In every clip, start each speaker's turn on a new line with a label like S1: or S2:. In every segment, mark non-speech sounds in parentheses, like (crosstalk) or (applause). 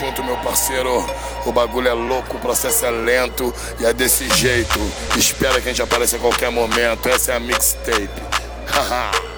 S1: Junto, meu parceiro. O bagulho é louco, o processo é lento e é desse jeito. Espera que a gente apareça a qualquer momento. Essa é a mixtape. (laughs) Haha.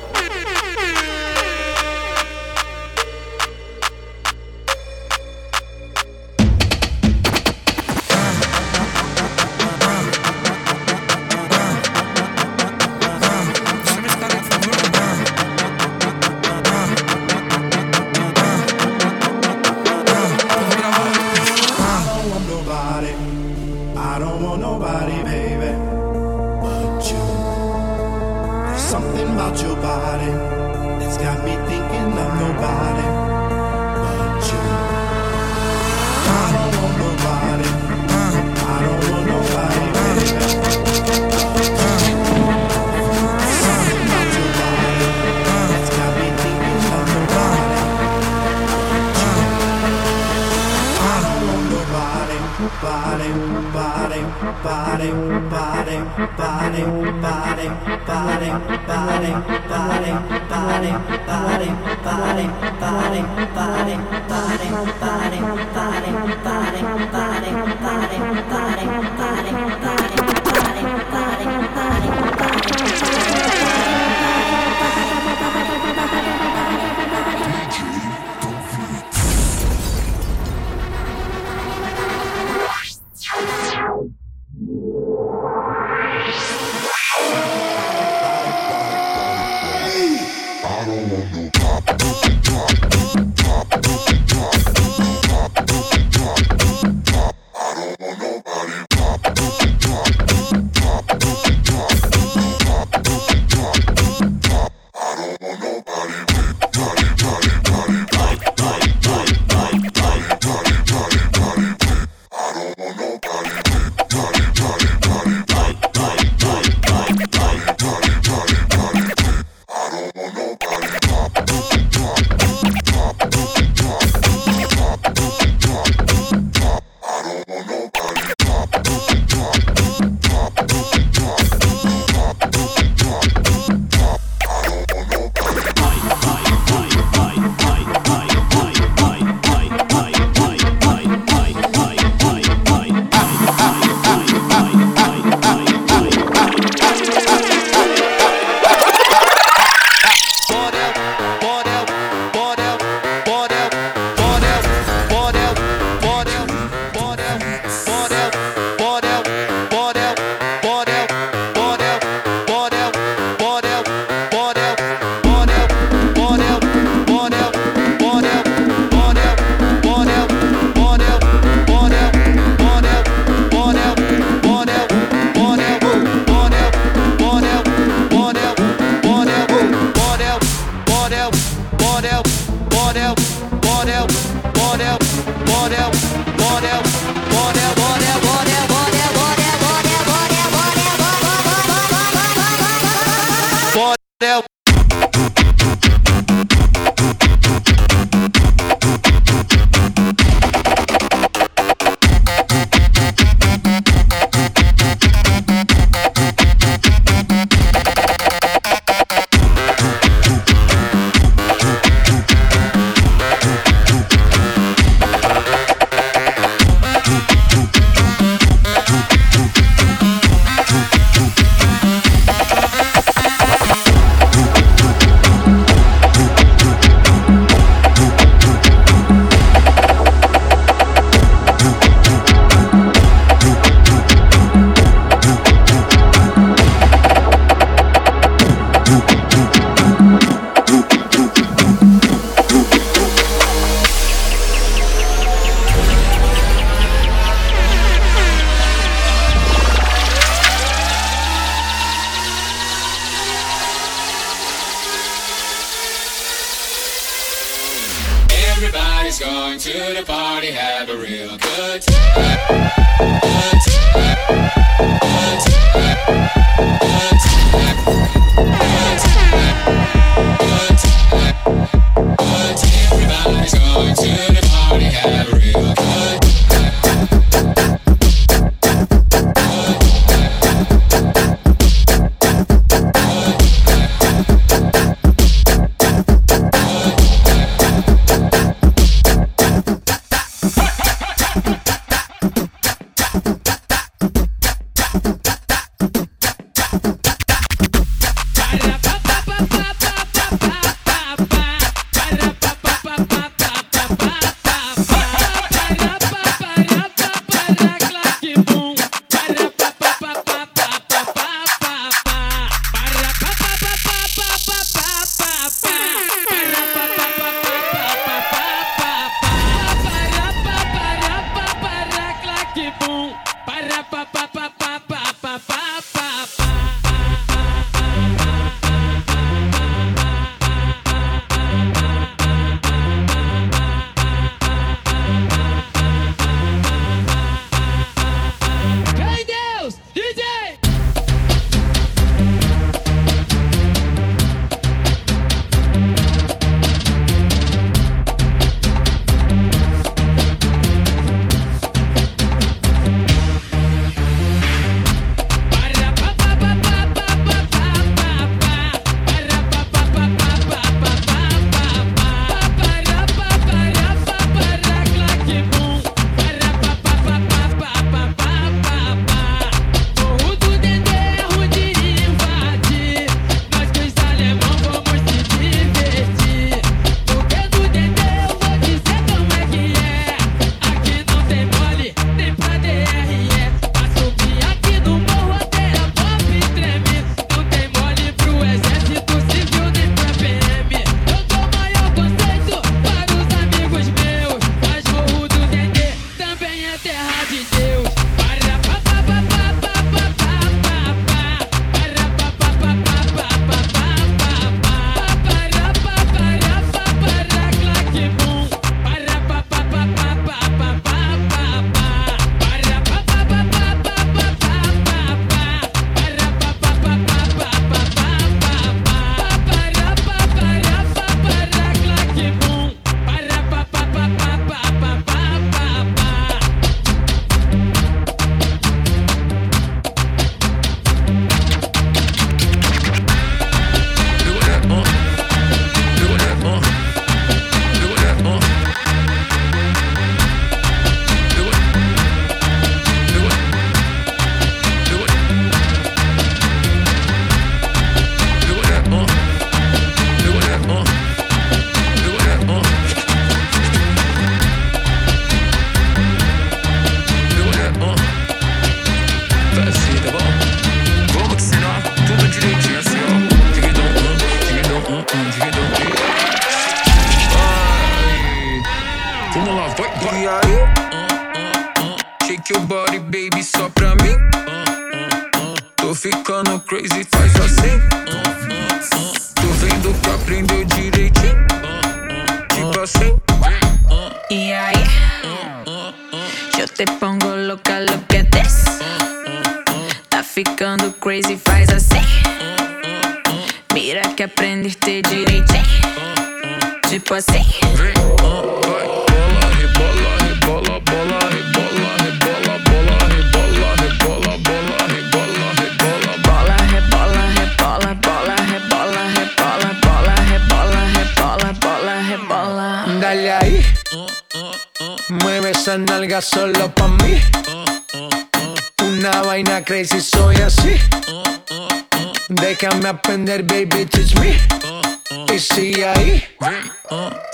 S2: Me. Y ahí.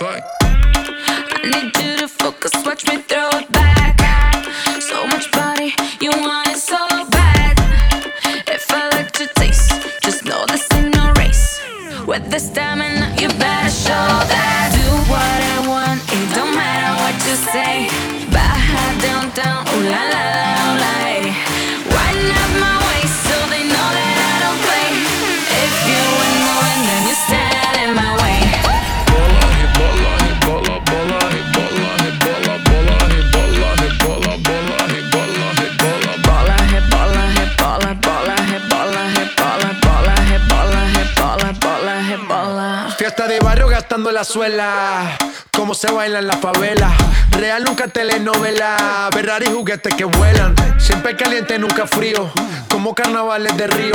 S3: I need you to focus, watch me throw it back. So much body, you want it so bad. If I like to taste, just know this ain't no race. With the stamina, la
S2: suela. Cómo se baila en la favela. Real nunca telenovela. Ferrari juguetes que vuelan. Siempre caliente, nunca frío. Como carnavales de río.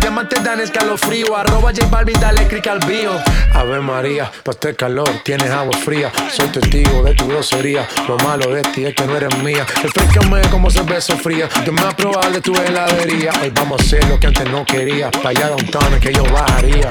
S2: Diamantes dan escalofrío. Arroba J Balvin, dale click al bio. Ave María, pa' este calor tienes agua fría. Soy testigo de tu grosería. Lo malo de ti es que no eres mía. Refrescame como cerveza fría. Yo me voy a probar de tu heladería. Hoy vamos a hacer lo que antes no quería. Pa' allá downtown es que yo bajaría.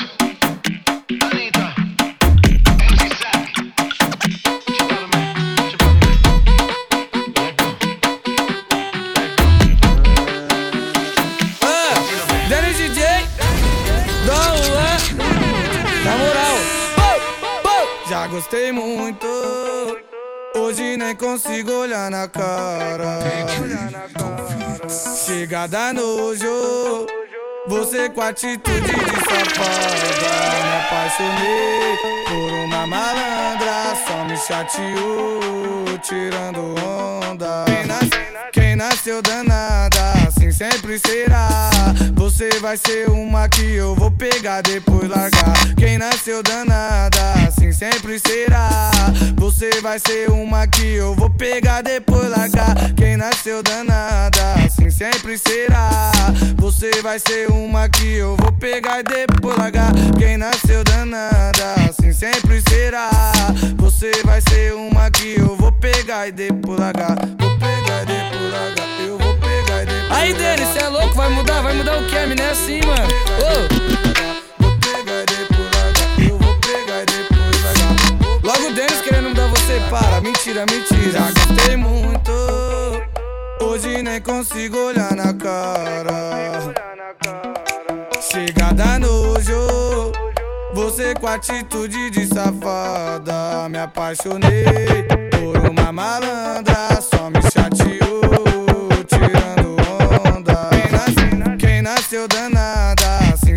S4: gostei muito. Hoje nem consigo olhar na cara. Chega da nojo. Você com atitude de safada Me apaixonei por uma malandra Só me chateou, tirando onda Quem, nas- quem nasceu assim sempre será. Você vai ser uma que eu vou pegar depois largar. Quem nasceu danada, assim sempre será. Você vai ser uma que eu vou pegar depois largar. Quem nasceu danada, assim sempre será. Você vai ser uma que eu vou pegar e depois largar. Quem nasceu danada, assim sempre será. Você vai ser uma que eu vou pegar e depois largar. Vou pegar e depois largar, eu vou
S5: Aí, Denis, cê é louco? Vai mudar? Vai mudar o que? A mina é assim, mano.
S4: Largar
S5: logo o Denis querendo mudar você. Para, mentira, mentira.
S4: Já gostei muito, hoje nem consigo olhar na cara. Chega da nojo, você com atitude de safada. Me apaixonei por uma malandra, só me chateou, tirando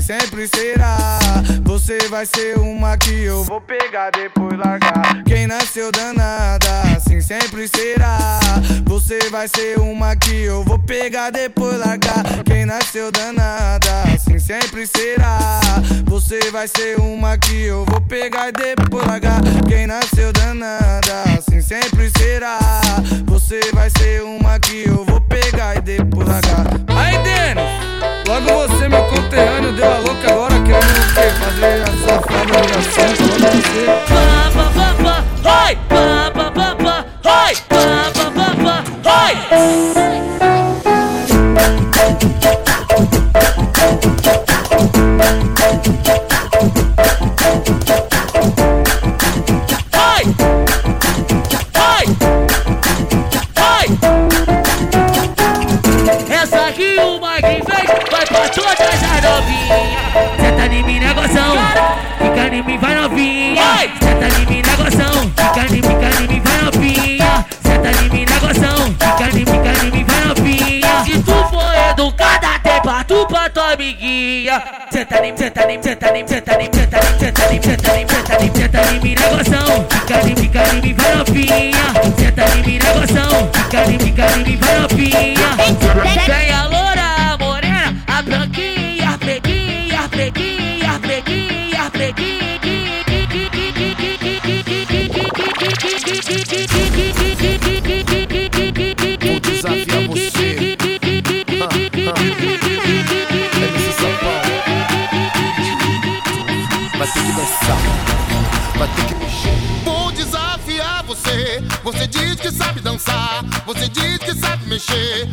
S4: sempre será. Você vai ser uma que eu vou pegar depois largar. Quem nasceu danada, assim sempre será. Você vai ser uma que eu vou pegar depois largar. Quem nasceu danada, assim sempre será. Você vai ser uma que eu vou pegar depois largar. Quem nasceu danada, assim sempre será. Você vai ser uma que eu vou pegar e depois largar.
S5: Aí, Denis, Logo você, meu conterrâneo, deu a louca agora querendo o quê? Fazer a safada ligação, falando você.
S6: Pá, pá, pá, pá, ai! Pá, pá, pá, pá, ai! Pá! Thank you. todas as novinhas. Senta em mim na fica em mim, vai novinha. Senta em mim na fica em mim, fica em mim, vai novinha. Senta em mim na fica em mim, fica em mim, vai novinha. Se tu for educada, até pra tu pra tua amiguinha. Senta em mim, senta em mim, senta em mim, senta em mim, senta em mim, senta em mim, senta em. Fica em mim, fica em mim, vai novinha. Senta em mim na fica em mim, fica em mim, vai novinha.
S7: vai ter que dançar, vai ter que mexer.
S8: Vou desafiar você. Você diz que sabe dançar, você diz que sabe mexer.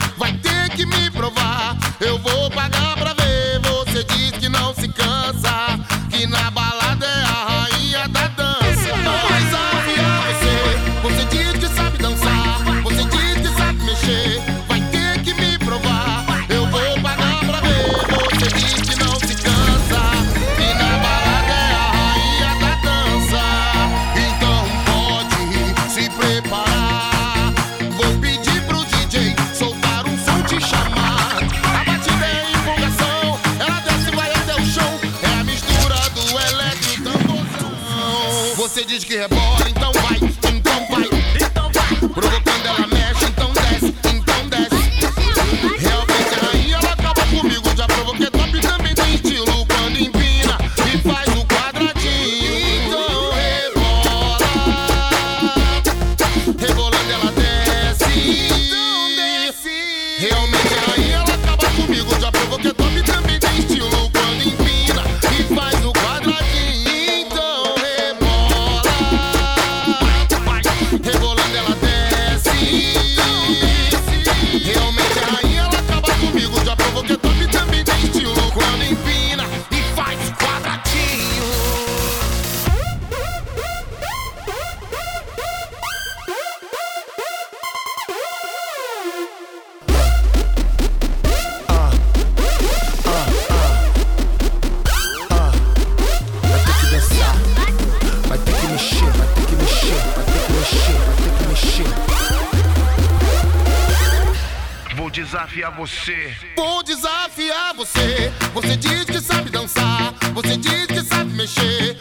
S8: desafiar você. Vou
S9: desafiar você.
S8: Você diz que sabe dançar. Você diz que sabe mexer.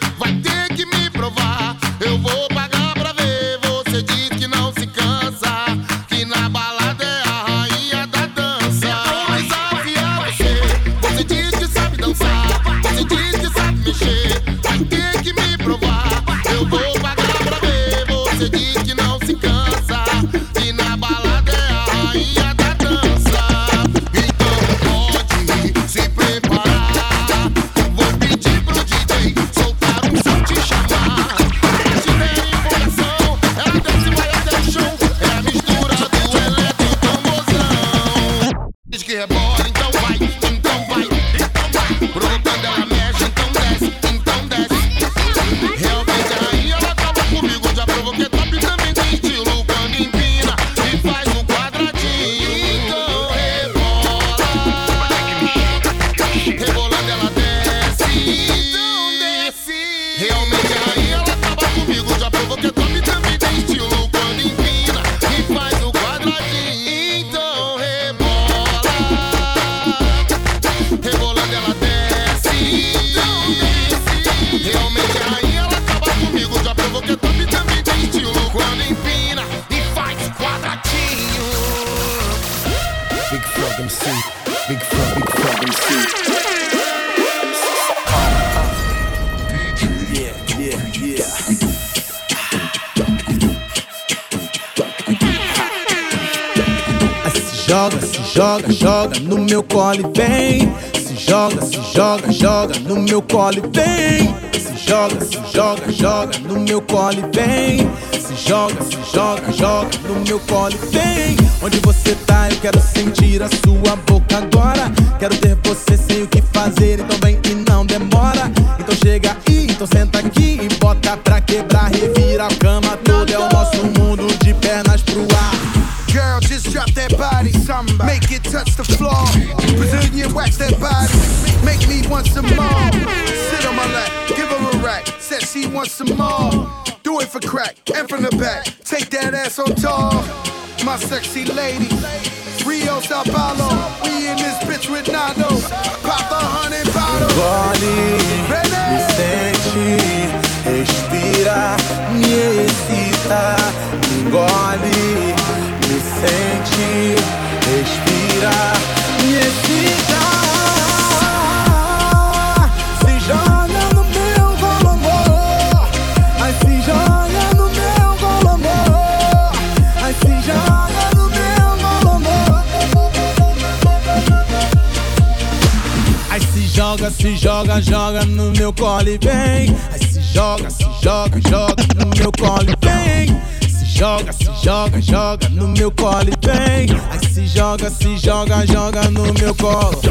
S7: no meu colo e vem. Se joga, se joga, joga no meu colo e vem. Se joga, se joga, joga no meu colo e vem. Se joga, se joga, joga no meu colo e vem. Onde você tá, eu quero sentir a sua boca agora. Quero ter você sem o que fazer
S10: the floor. Brazilian wax that body, make me want some more. Sit on my lap, give her a rack, said she wants some more. Do it for crack, and from the back, take that ass on tall. My sexy lady, Rio Sao Paulo, we in this bitch with Nano. Pop a hundred bottles.
S7: Body, me respira, me excita, engole, me sente. Respira, me excita. Se joga no meu colombo, ai se joga no meu colombo, ai se joga no meu colombo. Ai se joga, se joga, joga no meu colo e vem. Ai se joga, se joga, joga no meu colo e vem. Joga, se joga, joga no meu colo e vem. Ai se joga, se joga, joga no meu colo.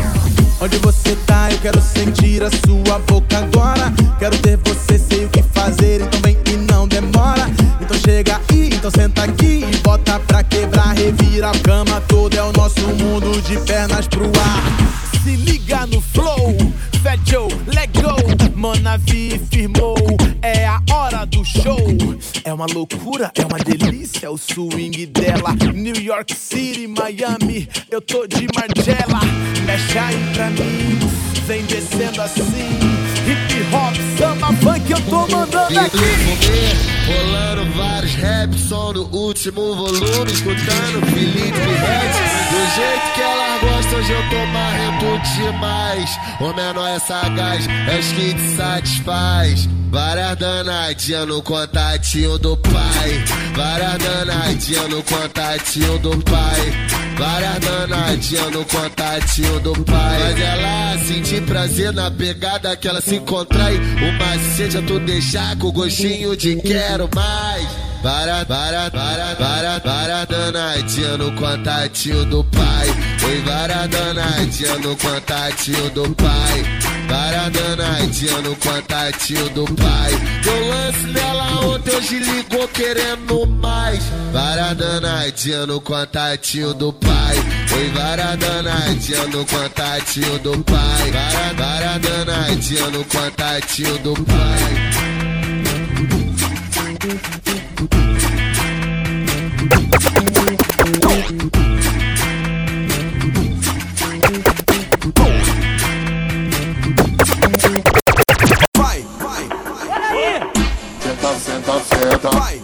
S7: Onde você tá, eu quero sentir a sua boca agora. Quero ter você, sei o que fazer, então vem e não demora. Então chega aí, então senta aqui e bota pra quebrar, revira a cama toda. É o nosso mundo de pernas pro ar. Se liga no flow, Fat Joe, let go. Manavi firmou, é a hora do show. É uma loucura, é uma delícia o swing dela. New York City, Miami, eu tô de Margiela. Mexe aí pra mim, vem descendo assim. Hip hop, samba, funk, eu tô mandando aqui.
S11: Rolando vários raps, som no último volume, escutando Felipe Red. Do jeito que elas gostam, hoje eu tô marrento demais. O menor é sagaz, é os que te satisfaz. Várias danadinhas no contatinho do pai. Várias danadinhas no contatinho do pai. Várias danadinhas no contatinho do pai. Mas ela sentir prazer na pegada que ela se contrai. O macete é tu deixar com gostinho de quero mais. Para, para, para, para, para danadinha no contatinho do pai. Oi, para danadinha no contatinho do pai. Para danadinha no contatinho do pai. Deu lance nela ontem, hoje ligou querendo mais. Para danadinha no contatinho do pai. Foi varadanatinha no tio do pai. Varadanatinha no tio do pai.
S12: senta, senta.
S10: Vai.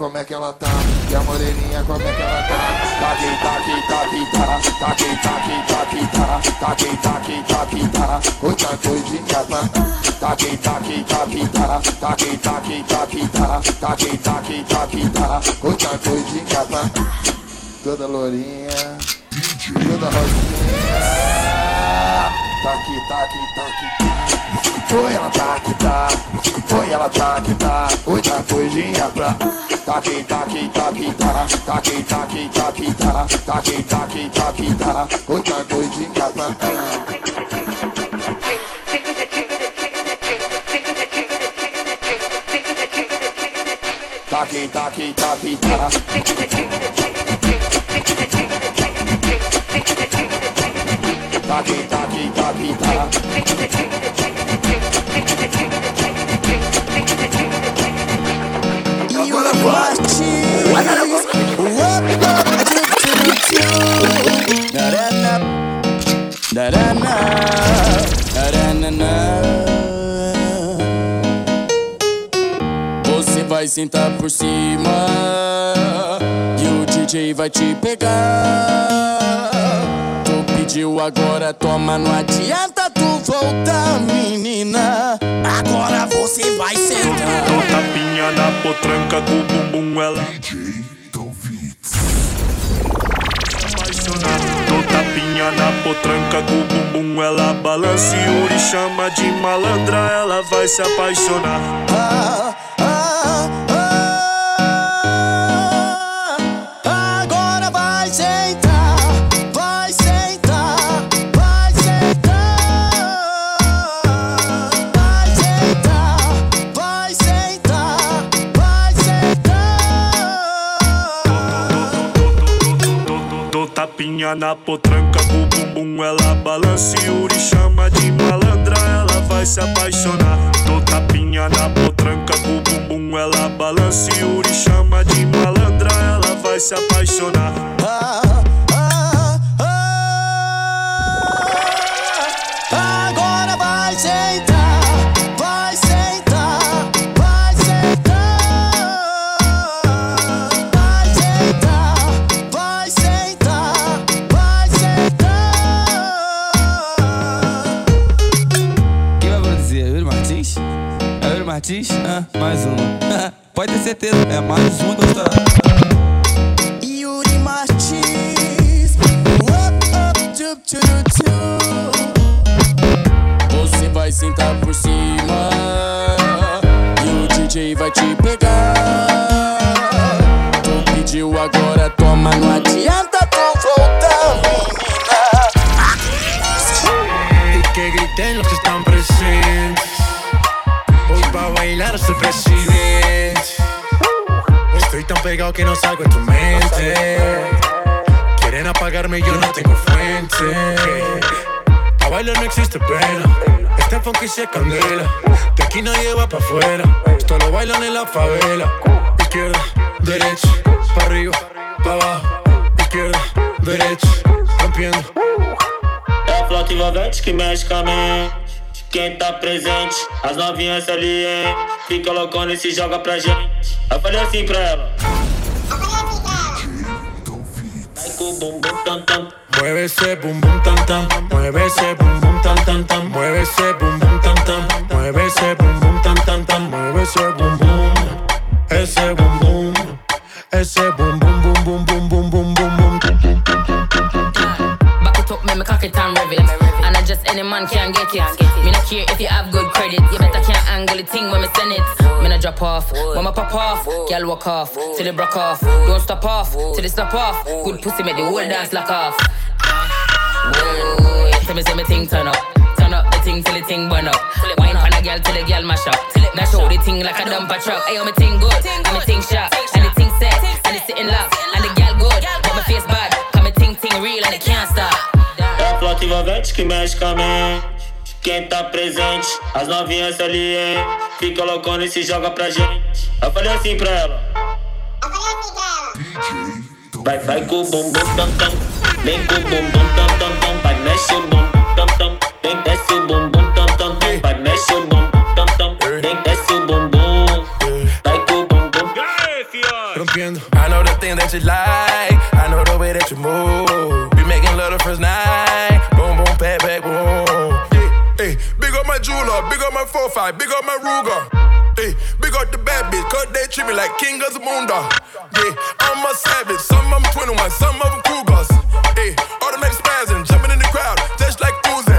S12: como é que ela tá? E a moreninha, como é que ela tá? Tá aqui, tá aqui, tá aqui, tá. Tá aqui, tá aqui, tá aqui, tá. Tá aqui, tá aqui, tá aqui, tá. O tanto de. Tá aqui, tá aqui, tá aqui, tá. Tá aqui, tá aqui, tá aqui, tá. Tá aqui, tá aqui, tá aqui, tá. O tanto de. Toda lourinha. Toda rosinha. Tá aqui, tá aqui, tá aqui. Foi ela tá que tá, foi ela tá que tá, hoje a coisinha pra. taki taki taki tara taki taki taki tara taki taki taki tara kota koi ji kata taki taki taki tara taki
S10: taki taki
S13: tara vai sentar por cima e o DJ vai te pegar. Tu pediu agora, toma, não adianta
S14: tu voltar, menina. Agora você vai sentar.
S13: Dou tapinha na potranca com o bumbum, ela. Apaixonada. Dou tapinha na potranca com o bumbum, ela balança e Uri chama de malandra, ela vai se apaixonar.
S14: Ah, ah,
S13: tapinha na potranca o bumbum ela balança e Uri chama de malandra, ela vai se apaixonar. Tô tapinha na potranca com bumbum, ela balança e Uri chama de malandra, ela vai se apaixonar.
S14: Agora
S15: Martins? Ah, mais um. (laughs) Pode ter certeza, é mais um do estourado.
S14: Yuri Martins, up, up. Você vai sentar por cima e o DJ vai te pegar. Tu pediu agora, toma, não adianta tu voltar,
S2: Y que griten los el presidente. Estoy tan pegado que no salgo en tu mente. Quieren apagarme, yo no tengo fuente. A bailar no existe pena. Este funky se candela. De aquí nadie va pa' afuera. Esto lo bailan en la favela. Izquierda, derecha, pa' arriba, pa' abajo. Izquierda, derecha, rompiendo.
S16: É a que mexe com a. Quem tá presente, as novinhas ali, hein? Fica loucona e se joga pra gente. Eu falei assim pra ela.
S2: Mueve ese bum bum tam tam, mueve ese bum bum tam tam tam, mueve ese bum bum tam tam, mueve ese bum
S17: man can get it. Me not care if you have good credit. You better can't angle the thing when me send it. Me not drop off, when me pop off. Girl walk off, till it broke off. Don't stop off, till it stop off. Good pussy make the whole dance lock off. Whoa, tell me say me thing turn up. Turn up the thing till the thing burn up. Wine pan a girl till the girl mash up. Now show the thing like a dumper truck. Ayo, me thing good, and me thing sharp, and the thing set, and it's sitting lock, and the girl good, but my face bad, cause me thing thing real and it can't stop.
S16: A flauta envolvente que mexe com a mente. Quem tá presente, as novinhas ali, hein? Fica loucona e se joga pra gente. Eu falei assim pra ela. Vai, vai com o bumbum tam tam. Vem com o bumbum tam tam tam. Vai, mexe o bumbum tam tam. Vem, desce o bumbum tam tam tam. Vai, mexe o bumbum tam tam. Vem, desce o bumbum. Vai com o bumbum.
S2: Rompiendo.
S18: I know the thing that you like. I know the way that you move.
S19: My 4-5, big up my Ruger. Hey, big up the bad bitch, cause they treat me like king of the moondog. Yeah, I'm a savage, some of them 21, some of them Cougars. Hey, automatic spazzing, jumping in the crowd, just like Uzi.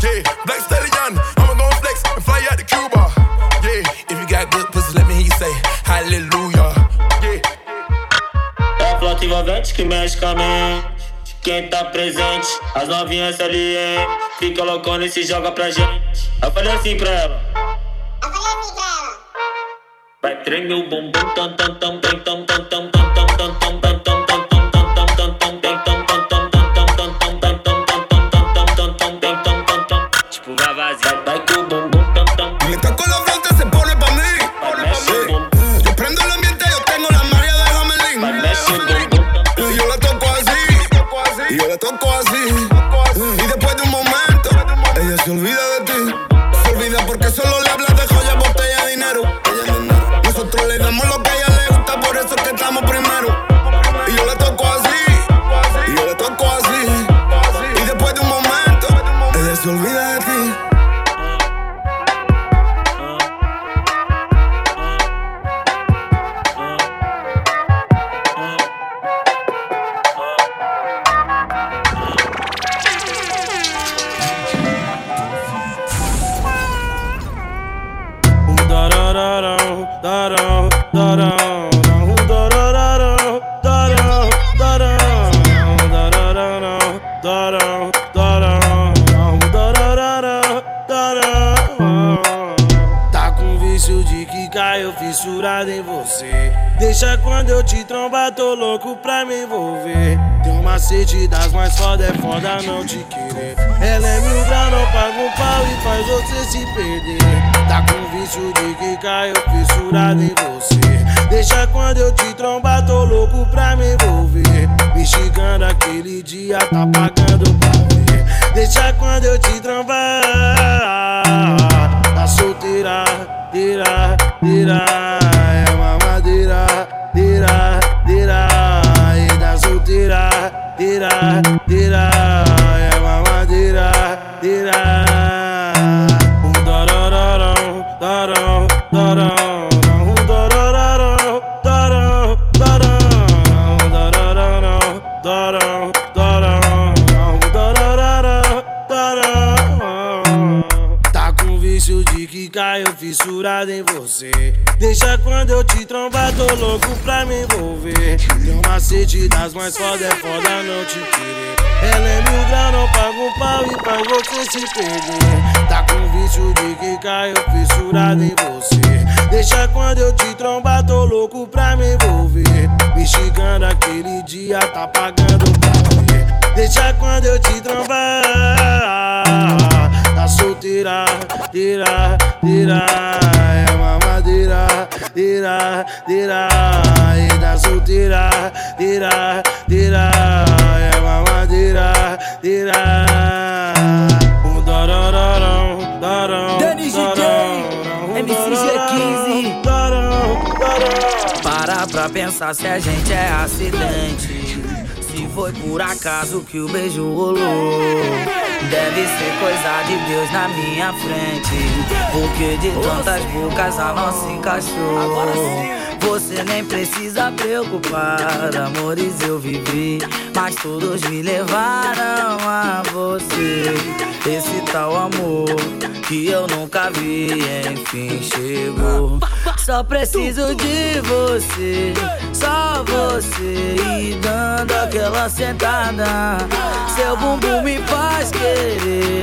S19: Yeah, black stallion, I'ma go flex and fly out to Cuba. Yeah,
S18: If you got good pussy, let me hear you say hallelujah.
S19: yeah.
S16: É a flauta envolvente Quem tá presente, as novinhas ali, hein? Fica loucona e se joga pra gente. Eu falei assim pra ela. Eu falei assim pra ela. Vai tremer o bumbum, tam, tam, tam, tam, tam, tam, tam.
S20: Foda não de que caiu fissurado em você. Deixa quando eu te trombar, tô louco pra me envolver. Me xingando aquele dia, tá pagando pra ver. Deixa quando eu te trombar. Tá solteira, tira, tira. É mamadeira, tira, tira. E da solteira, tira, tira. É mamadeira. Um darararão, darão,
S17: pensar se a gente é acidente. Se foi por acaso que o beijo rolou. Deve ser coisa de Deus na minha frente. Porque de tantas bocas a nossa encaixou. Você nem precisa preocupar, amores eu vivi, mas todos me levaram a você. Esse tal amor que eu nunca vi, enfim chegou. Só preciso de você, só você e dando aquela sentada. Seu bumbum me faz querer,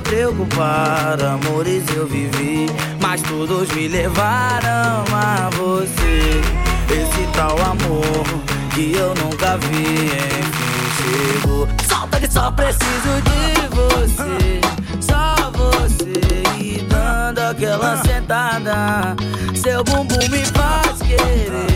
S17: preocupar, amores eu vivi, mas todos me levaram a você. Esse tal amor que eu nunca vi, enfim chegou. Solta que só preciso de você, só você e dando aquela sentada. Seu bumbum me faz querer,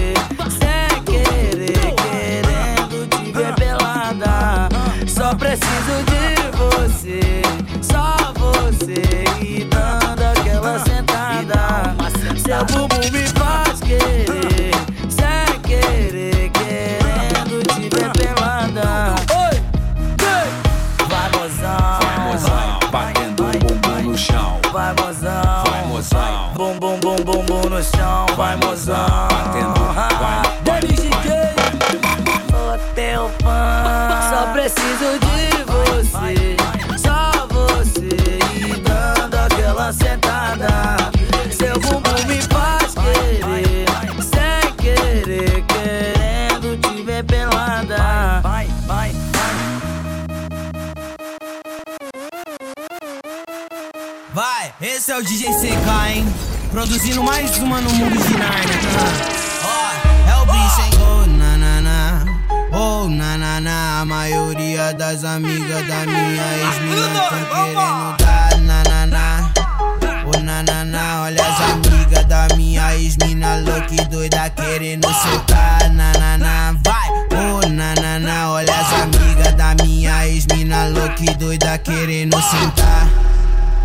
S17: DJ
S21: CK, hein? Produzindo mais uma no mundo de Narnia. Ó, é o bicho, hein? Oh, na, na, na. Oh, na, na, na. A maioria das amigas da minha ex-mina tão querendo dar na, na, na. Oh, na, na, na. Olha as amigas da minha ex-mina louca e doida querendo soltar. Na, na, na. Vai. Oh, na, na, na. Olha as amigas da minha ex-mina mina louca e doida querendo sentar.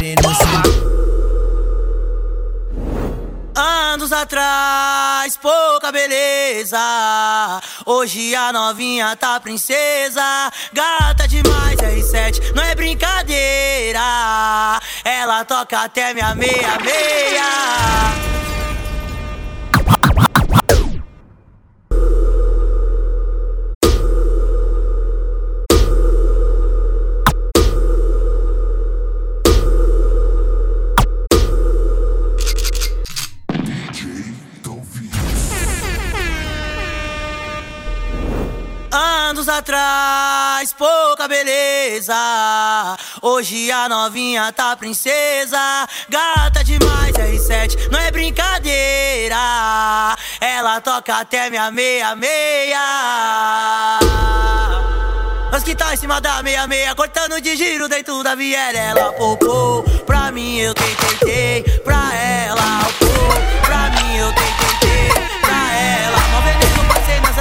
S21: sentir.
S22: Anos atrás, pouca beleza. Hoje a novinha tá princesa. Gata demais, R7, não é brincadeira. Ela toca até minha meia-meia. Atrás, pouca beleza. Hoje a novinha tá princesa. Gata demais, R7, não é brincadeira. Ela toca até minha meia-meia. Mas que tá em cima da meia-meia, cortando de giro dentro da viela. Ela popou, pra mim eu tentei, pra ela, pô.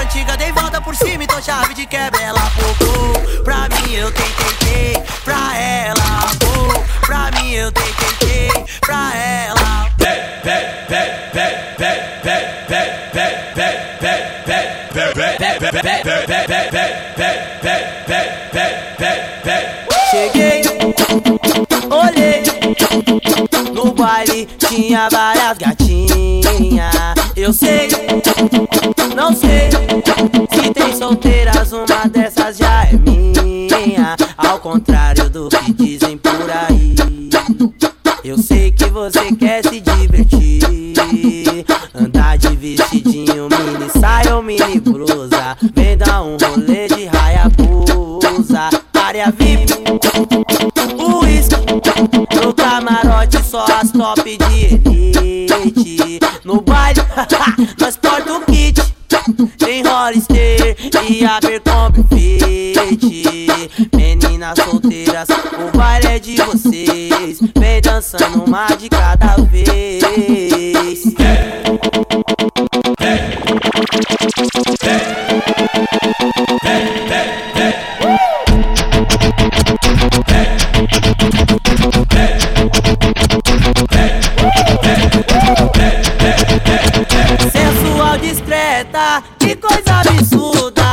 S22: Antigas, dei volta por cima e tô chave de quebra. Ela popou, pra mim eu tentei, tentei, pra ela, pô. Pra mim eu tentei, tentei, pra ela. Cheguei, olhei no baile, tinha várias gatinhas. Eu sei, não sei se tem solteiras, uma dessas já é minha. Ao contrário do que dizem por aí. Eu sei que você quer se divertir. Andar de vestidinho, mini saia ou mini blusa. Vem dar um rolê de Hayabusa. Área VIP, uísque. Só as top de elite. No baile, nós porta o kit. Tem Hollister e Abercrombie Fit Meninas solteiras, o baile é de vocês Vem dançando uma de cada vez Sensual, que coisa absurda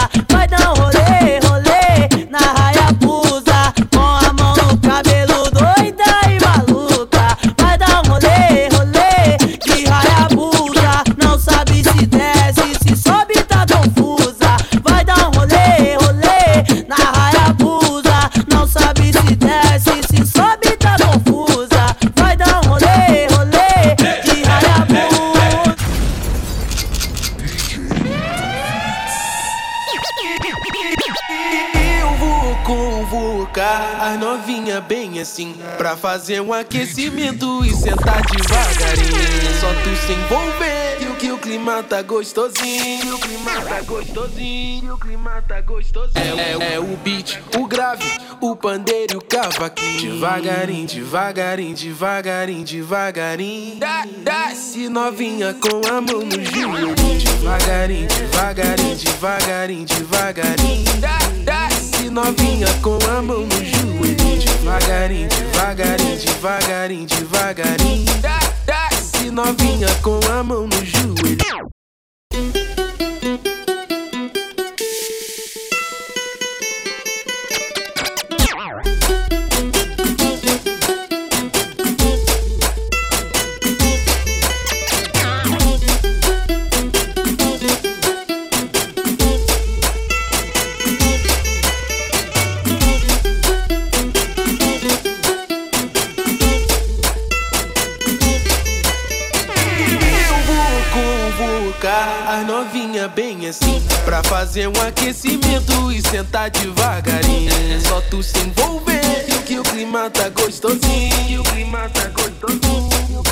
S23: Fazer um aquecimento e sentar devagarinho. Só tu se envolver que o, que o clima tá gostosinho O clima tá gostosinho, o clima tá gostosinho. É, é, é o beat, o grave, o pandeiro e o cavaquinho. Devagarinho, devagarinho, devagarinho, devagarinho. Desce novinha com a mão no joelho. Devagarinho, devagarinho, devagarinho, devagarinho. Desce novinha com a mão no joelho Devagarinho, devagarinho, devagarinho, devagarinho. Desce novinha com a mão no joelho novinha bem assim. Pra fazer um aquecimento e sentar devagarinho. É só tu se envolver que o clima tá gostosinho. O clima tá gostosinho.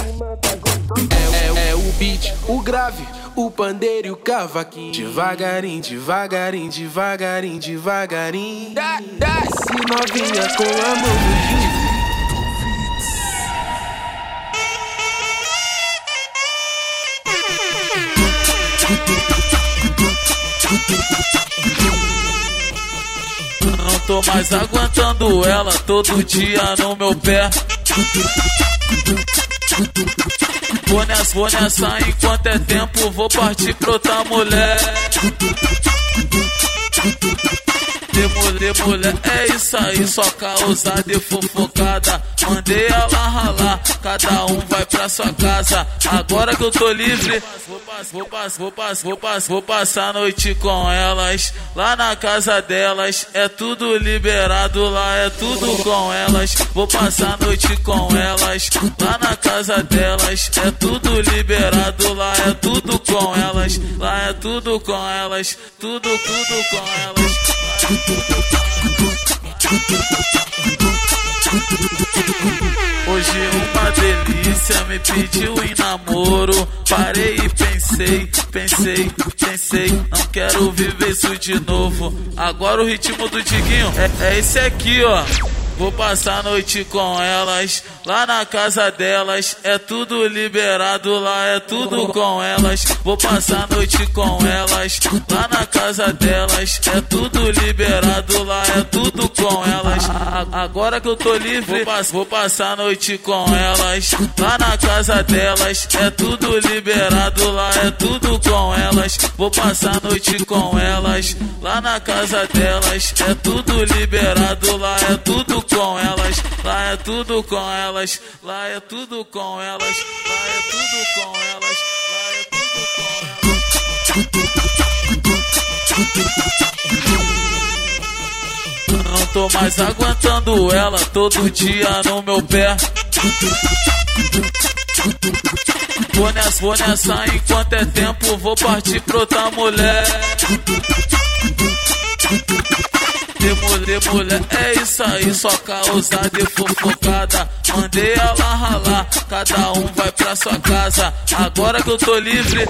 S23: É, é, é o beat, o grave, o pandeiro e o cavaquinho. Devagarinho, devagarinho, devagarinho, devagarinho. Desce novinha com a mão no
S24: Não tô mais aguentando ela todo dia no meu pé. Vou nessa, vou nessa enquanto é tempo, vou partir pra outra mulher. De mulher, é isso aí, só causada e fofocada. Mandei ela ralar, cada um vai pra sua casa. Agora que eu tô livre, vou, vou passar a noite com elas. Lá na casa delas, é tudo liberado, lá é tudo com elas. Vou passar a noite com elas. Lá na casa delas, é tudo liberado, lá é tudo com elas. Lá é tudo com elas, tudo, tudo com elas. Hoje uma delícia me pediu em namoro. Parei e pensei, pensei, pensei. Não quero viver isso de novo. Agora o ritmo do Diguinho é, é esse aqui, ó. Vou passar a noite com elas, lá na casa delas. É tudo liberado, lá é tudo com elas. Vou passar a noite com elas, lá na casa delas. É tudo liberado, lá é tudo com elas. Agora que eu tô livre, vou passar a noite com elas, lá na casa delas. É tudo liberado, lá é tudo com elas. Vou passar a noite com elas, lá na casa delas. É tudo liberado, lá é tudo com elas. Lá é tudo com elas, lá é tudo com elas, lá é tudo com elas, lá é tudo com elas. Não tô mais aguentando ela todo dia no meu pé. Vou nessa, vou nessa enquanto é tempo, vou partir pra outra mulher. De mulher, mulher, é isso aí, só causada e fofocada. Mandei ela ralar, cada um vai pra sua casa. Agora que eu tô livre,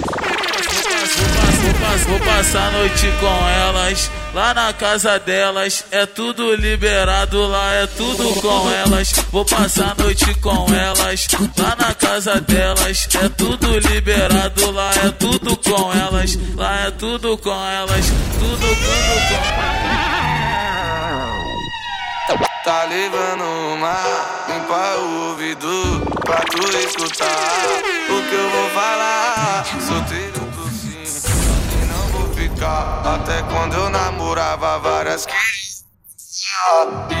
S24: vou passar a noite com elas. Lá na casa delas, é tudo liberado, lá é tudo com elas. Vou passar a noite com elas. Lá na casa delas, é tudo liberado, lá é tudo com elas. Lá é tudo com elas, tudo, tudo com elas.
S25: Tá levando uma, limpa o ouvido pra tu escutar o que eu vou falar. Solteiro tô sim, e não vou ficar. Até quando eu namorava várias que.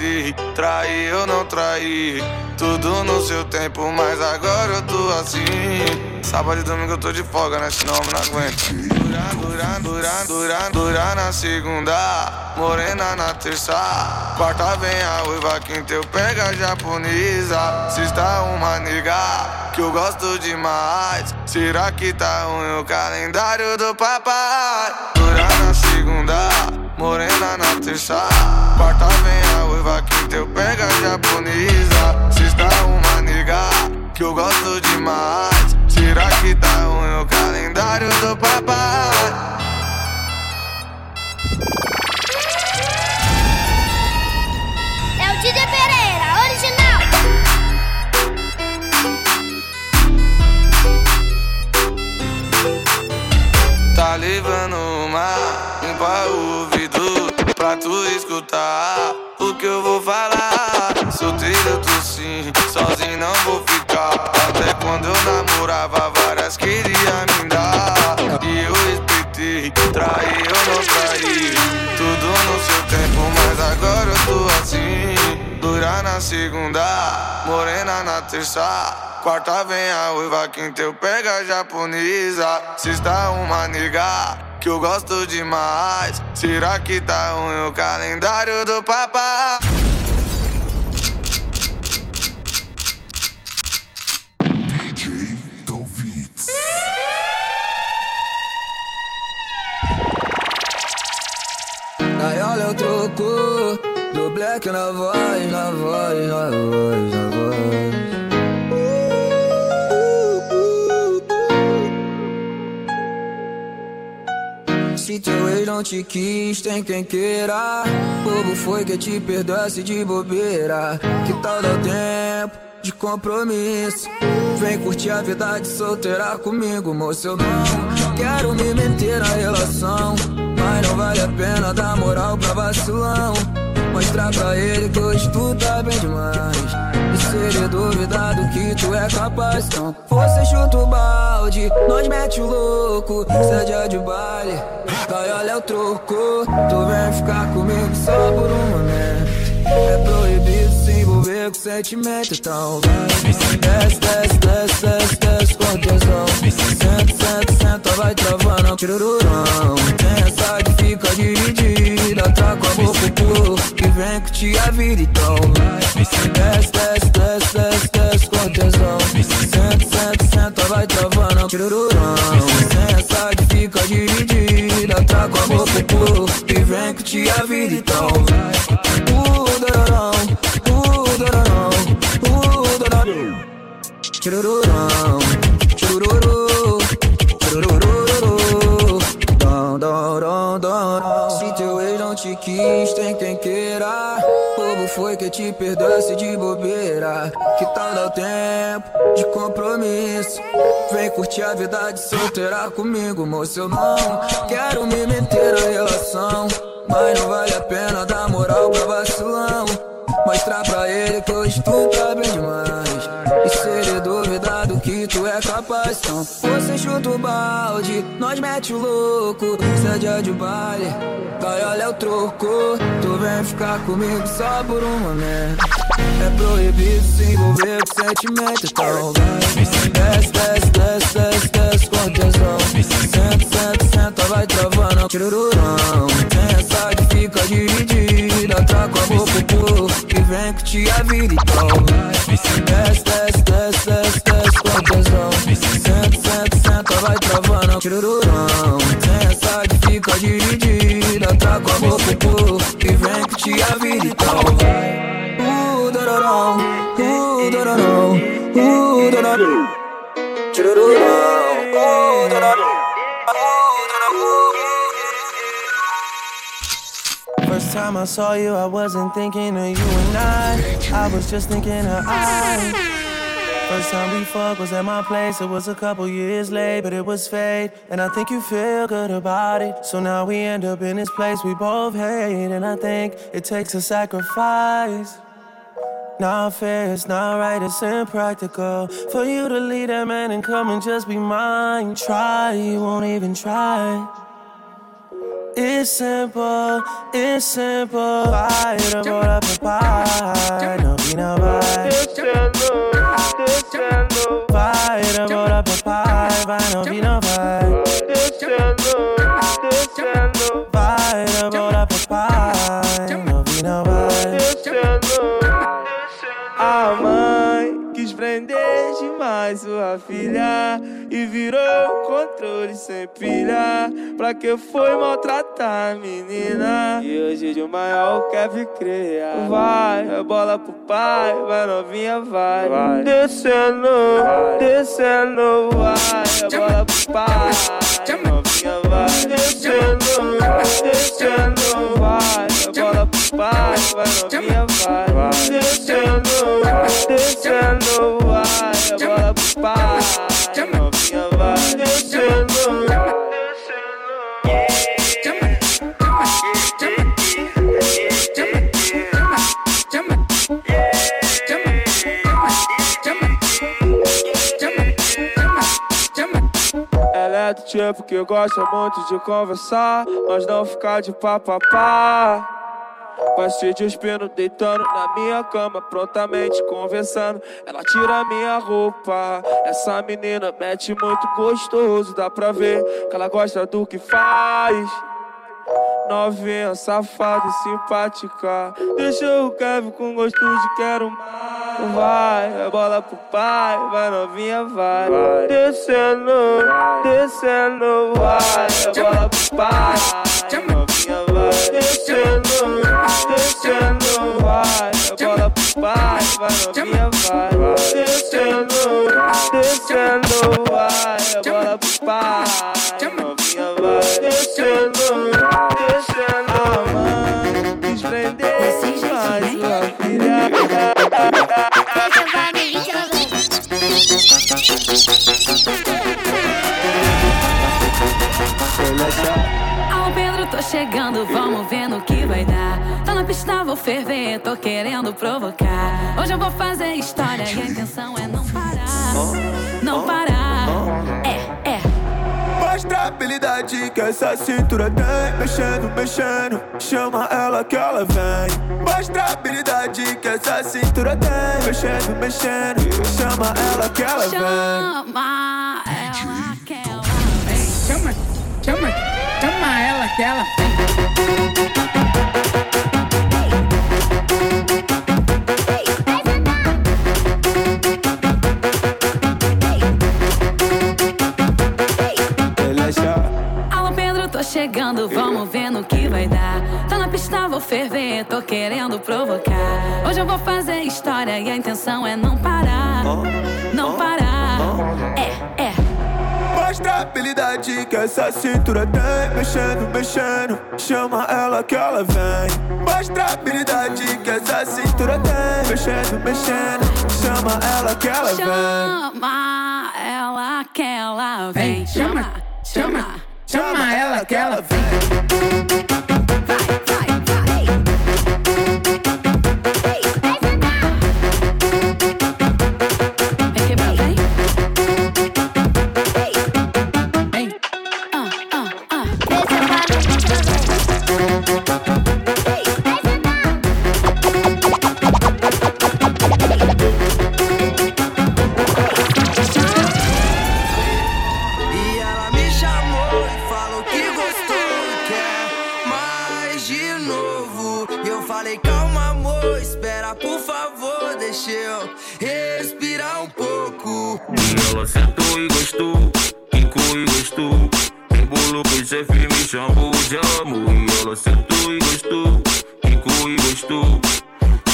S25: E respeitei, traí, eu não traí. Tudo no seu tempo, mas agora eu tô assim. Sábado e domingo eu tô de folga, né? Senão eu não aguento. Durar, durar, durar, durar, durar na segunda. Morena na terça. Quarta vem a uiva, quinta eu pego a japonesa. Sexta uma nega que eu gosto demais. Será que tá ruim o calendário do papai? Durar na segunda. Morena na terça Quarta vem a uiva, quinta eu pego a japonesa Sexta uma nega que eu gosto demais Será que tá ruim o calendário do papai?
S26: É o Didi Pereira, original.
S25: Tá levando uma, o ouvido pra tu escutar o que eu vou falar. Solteiro tô sim, sozinho não vou ficar. Até quando eu namorava, várias queria segunda, morena na terça. Quarta vem a uiva, quinta eu pego a japonesa. Sexta uma nega, que eu gosto demais. Será que tá ruim o calendário do papá?
S27: Aí olha o troco black na voz, na voz, na voz, na voz. Se teu ex não te quis, tem quem queira. Bobo foi que te perdoasse de bobeira. Que tal dar tempo de compromisso? Vem curtir a vida de solteira comigo, moço. Eu não quero me meter na relação. Mas não vale a pena dar moral pra vacilão. Mostrar pra ele que hoje tu tá bem demais. E se ele duvidar do que tu é capaz, então você chuta o balde, nós mete o louco. Se é dia de baile, vai olha o troco. Tu vem ficar comigo só por um momento. É proibido se envolver com sentimento, vai. Desce, desce, desce, desce, desce com tesão. Senta, senta, senta, vai travando, tirururão. Essa que fica dividida, traca a boca pro pulo. Que vem curtir a vida, então. Desce, desce, desce, desce, desce com tesão. Senta, senta, senta, vai travando, tirururão. Essa que fica dividida, traca a boca pro pulo. Que vem curtir a vida, então vai. Churururão, churururu, churururu, dom, dom, dom, dom. Se teu ex não te quis, tem quem queira. Bobo foi que te perdoasse de bobeira. Que tal dar o tempo de compromisso? Vem curtir a vida de solteira comigo, moço. Eu não quero me meter na relação. Mas não vale a pena dar moral pra vacilão. Mostrar pra ele que tu tá bem demais. Capaz, então você chuta o balde, nós mete o louco. É dia de baile, vai olha o troco. Tu vem ficar comigo só por um momento. É proibido se envolver com sentimento, então vai. Desce, desce, desce, desce, desce com tesão. Senta, senta, senta, vai travando, tirururão. Essa que fica dividida, traca a boca pro pulo. Que vem curtir a vida, então vai. Desce, desce, desce, desce, com. Senta, vai travando, essa que fica dividida, traca a boca. Que vem a vida, então dororão, dororão, dororão. Dororão.
S28: First time I saw you, I wasn't thinking of you and I. I was just thinking of I. First time we fucked was at my place. It was a couple years late, but it was fate. And I think you feel good about it. So now we end up in this place we both hate. And I think it takes a sacrifice. Not fair, it's not right, it's impractical For you to leave that man and come and just be mine Try, you won't even try It's simple, it's simple Vai, eu vou lá pro pai Não vi, não vai pai Vai, não vi, não vai Vai, eu
S29: prender demais sua filha e virou controle sem pilha. Pra que foi maltratar a menina? E hoje de maior quer vir criar. Vai, é bola pro pai, vai novinha, vai. vai. Descendo, vai. descendo, vai, é bola pro pai. Novinha, vai. Descendo, descendo, pai, vai novinha, vai. Descendo, descendo, vai, é bola pro pai. Novinha, vai. Descendo. Ela é do tipo que gosta muito de conversar, mas não ficar de papapá. Vai se despindo, deitando na minha cama, prontamente conversando. Ela tira minha roupa. Essa menina mete muito gostoso, dá pra ver que ela gosta do que faz. Novinha, safada e simpática. Deixa o Kevin com gosto de quero mais. Vai, é bola pro pai, vai novinha, vai. vai. Descendo, descendo, vai, é bola pro pai. Novinha, vai. descendo, descendo, vai, bola pro pai, vai novinha, vai, vai, descendo, descendo, vai, bola pro pai, novinha, vai, descendo, descendo, a mãe, desprender demais sua filha.
S3: Ao chegando, vamos ver no que vai dar. Tô na pista, vou ferver, tô querendo provocar. Hoje eu vou fazer história e a intenção é não parar. Não parar. É, é.
S29: Mostra a habilidade que essa cintura tem Mexendo, mexendo, chama ela que ela vem Mostra a habilidade que essa cintura tem Mexendo, mexendo, chama ela que ela vem
S3: Chama ela que ela vem.
S30: Chama, chama, chama ela que ela
S3: Alô Pedro, tô chegando, vamos ver no que vai dar. Tô na pista, vou ferver, tô querendo provocar. Hoje eu vou fazer história e a intenção é não parar. Não parar. É, é.
S29: Mostra a habilidade que essa cintura tem Mexendo, mexendo, chama ela que ela vem. Mostra a habilidade que essa cintura tem Mexendo, mexendo, chama ela que ela vem.
S3: Chama ela que ela vem.
S30: Vem, chama, chama, chama ela que ela vem.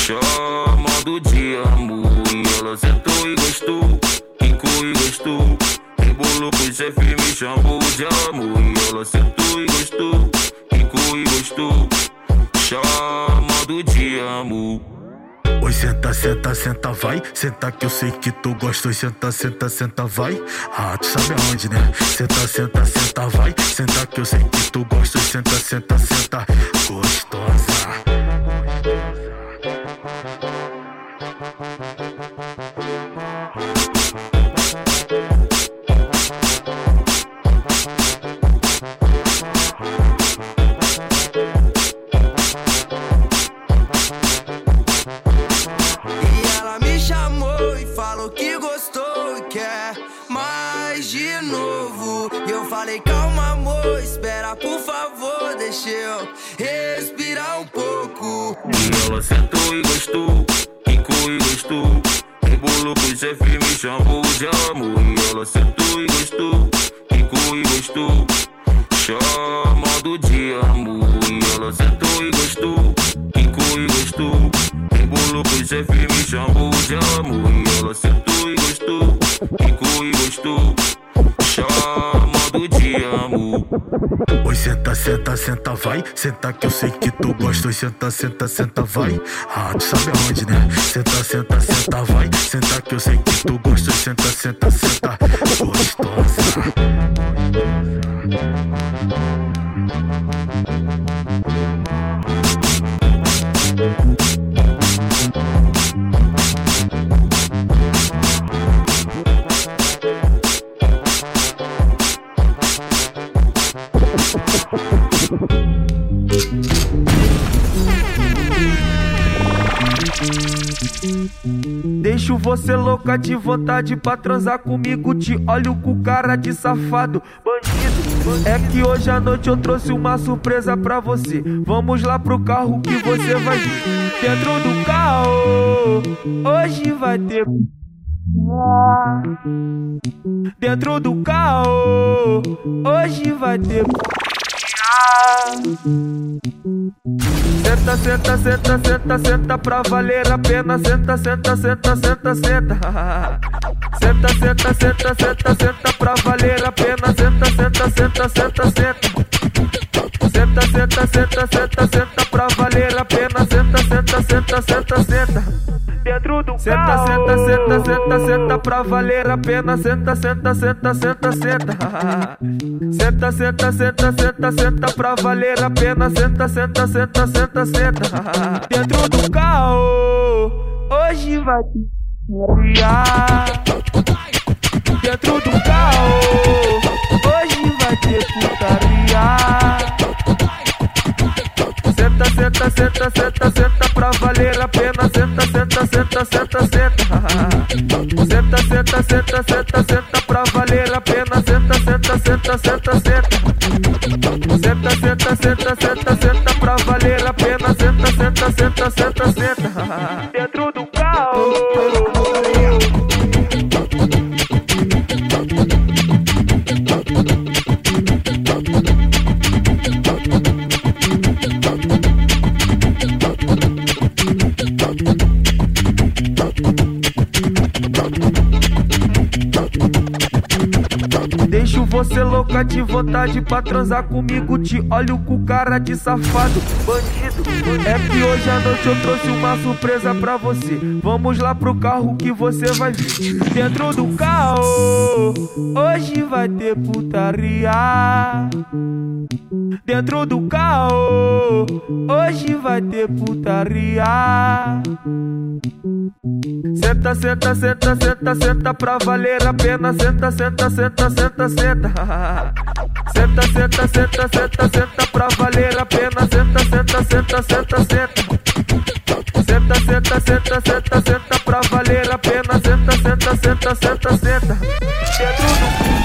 S31: Chamando de amor. Ela sentou e gostou, quicou e gostou. Rebolou pro chefe, me chamou de amor. Ela sentou e gostou, quicou e gostou. Chamando de amor.
S32: Oi, senta, senta, senta, vai. Senta que eu sei que tu gosta. Oi, senta, senta, senta, vai. Ah, tu sabe aonde, né? Senta, senta, senta, vai. Senta que eu sei que tu gosta. Oi, senta, senta, senta. Gostosa.
S33: E gostou,
S31: quicou e gostou. Rebolou pro chefe, me chamou de amor. E ela sentou e gostou, quicou e gostou. Chamando de amor. E ela sentou e gostou, e gostou. Rebolou pro chefe, me chamou de amor. E ela sentou e gostou, quicou e gostou. De amor.
S32: Oi, senta, senta, senta, vai. Senta que eu sei que tu gosta. Oi, senta, senta, senta, vai. Ah, tu sabe aonde, né? Senta, senta, senta, vai. Senta que eu sei que tu gosta. Oi, senta, senta, senta. Gostosa.
S29: Deixo você louca de vontade pra transar comigo. Te olho com cara de safado, bandido. É que hoje à noite eu trouxe uma surpresa pra você. Vamos lá pro carro que você vai ver. Dentro do carro, hoje vai ter. Dentro do carro, hoje vai ter. Senta, senta, senta, senta, senta pra valer a pena. Senta, senta, senta, senta, senta. Senta, senta, senta, senta, senta pra valer a pena. Senta, senta, senta, senta, senta. Senta, senta, senta, senta, senta pra valer a pena. Senta, senta, senta, senta, senta. Dentro do senta, carro. Senta, senta, senta, senta pra valer a pena. Senta, senta, senta, senta, senta. (laughs) Senta, senta, senta, senta, senta pra valer a pena. Senta, senta, senta, senta, senta. (laughs) Dentro do carro, hoje vai te Dentro do carro, hoje vai ter putaria. Senta, senta, senta, senta, pra valer a pena. Senta, senta, senta, senta, senta. Senta, senta, senta, senta, senta pra valer a pena. Senta, senta, senta, senta, senta. Senta, senta, senta, senta, senta pra valer a pena. Senta, senta, senta, senta, senta. Você louca de vontade pra transar comigo. Te olho com cara de safado, bandido. É que hoje à noite eu trouxe uma surpresa pra você. Vamos lá pro carro que você vai ver. Dentro do carro, hoje vai ter putaria. Dentro do carro, hoje vai ter putaria. Senta, senta, senta, senta, senta pra valer a pena. Senta, senta, senta, senta, senta. Senta, senta, senta, senta, senta pra valer a pena. Senta, senta, senta, senta, senta. Senta, senta, senta, senta, senta pra valer a pena. Senta, senta, senta, senta, senta. Dentro do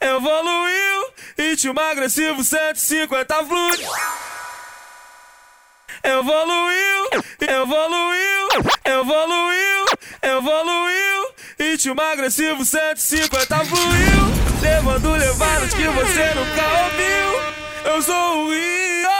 S29: Evoluiu, ritmo agressivo 150 fluid. Evoluiu, evoluiu, evoluiu, evoluiu, ritmo agressivo 150 fluiu. Levando levadas que você nunca ouviu. Eu sou o Rio.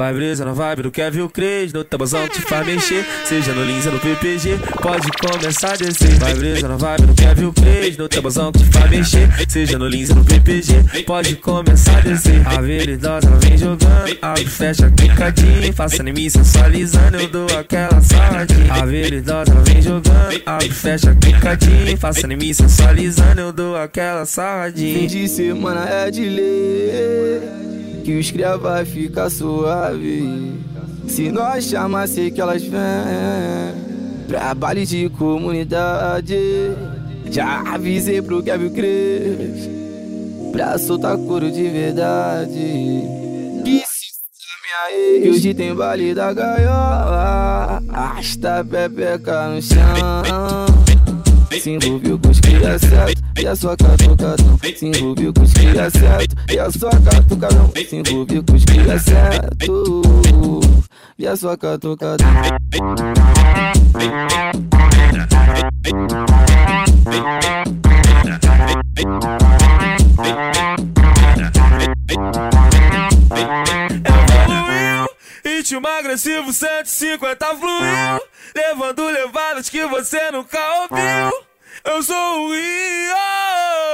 S29: Vai brisa na vibe do Kevin Cres, no tabuzão que te faz mexer. Seja no Lins ou no PPG, pode começar a descer. Vai brisa na vibe do Kevin Cres, no tabuzão que te faz mexer. Seja no Lins ou no PPG, pode começar a descer. A veridosa ela vem jogando, abre, fecha, clicadinho. Faça em sensualizando, eu dou aquela saladinha. A veridosa ela vem jogando, abre, fecha, clicadinho. Faça em sensualizando, eu dou aquela saladinha.
S15: Fim de semana é de ler que os cria vai ficar suave. Se nós chamar, sei que elas vêm pra baile de comunidade. Já avisei pro Kevin Cres pra soltar couro de verdade. Que se que hoje tem baile da gaiola. Arrasta a pepeca no chão. Se envolveu com os e a sua catucadão. Se envolveu com os cria certo e a sua catucadão. Se envolveu com os cria certo e a sua catucadão.
S29: Evoluiu, ritmo agressivo 150 fluiu. Levando levadas que você nunca ouviu. Eu sou o Rio.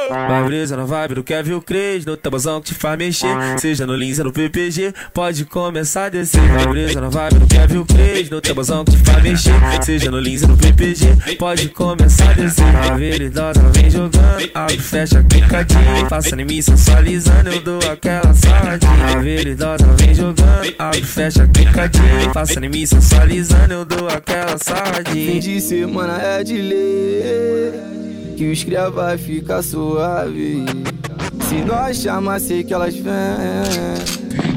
S29: Vai brisa na vibe do Kevin Cres, no tabuzão que te faz mexer. Seja no Lins ou no PPG, pode começar a descer. Vai brisa na vibe do Kevin Cres, no tabuzão que te faz mexer. Seja no Lins ou no PPG, pode começar a descer. A veridosa ela vem jogando, abre, fecha, clicadinho. Faça em mim sensualizando, eu dou aquela saladinha. A veridosa ela vem jogando, abre, fecha, clicadinho. Faça em mim sensualizando, eu dou aquela saladinha.
S15: Fim de semana é de ler que os cria vai ficar suave. Se nós chamar, sei que elas vêm.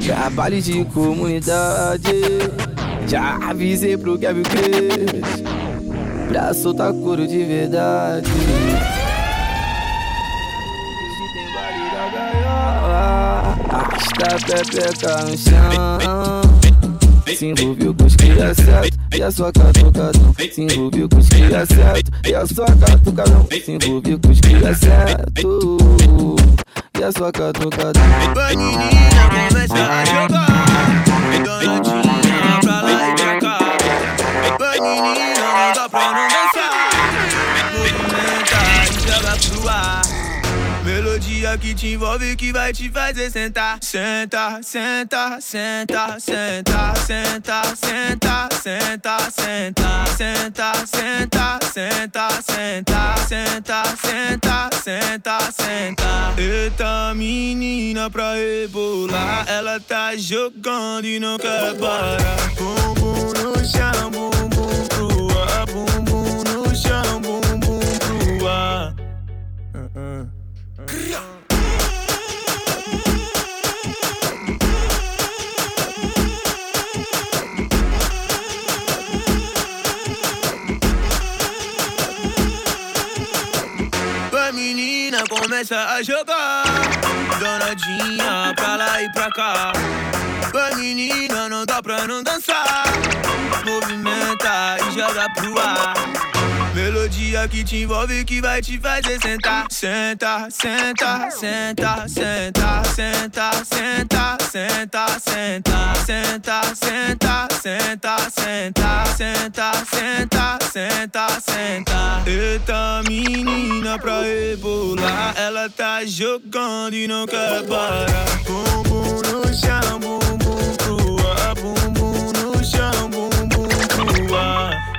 S15: Trabalho de comunidade. Já avisei pro Kevin Cres pra soltar couro de verdade. Tem da gaiola. Arrasta a pepeca no chão.
S27: Se envolveu com os cria certo e a sua catucadão. Se envolveu com os cria certo e a sua catucadão. Se envolveu com os cria certo e a sua catucadão.
S20: Menina começa a jogar, donadinha pra lá e pra cá. Menina não dá pra não Que te envolve que vai te fazer sentar. Senta, senta, senta, senta, senta, senta, senta, senta, senta, senta, senta, senta, senta, senta, senta, senta. Eita menina pra rebolar, ela tá jogando e não quer parar. Bumbum no chão, bumbum pro ar, bumbum no chão, bumbum pro ar. A menina começa a jogar. Donadinha pra lá e pra cá. A menina não dá pra não dançar. Movimenta e joga pro ar Melodia que te envolve que vai te fazer sentar Senta, senta, senta, senta, senta, senta, senta, senta, senta, senta, senta, senta, senta, senta, senta, senta Eita menina pra rebolar Ela tá jogando e não quer parar Bumbum no chão, bumbum pro ar Bumbum no chão, bumbum pro ar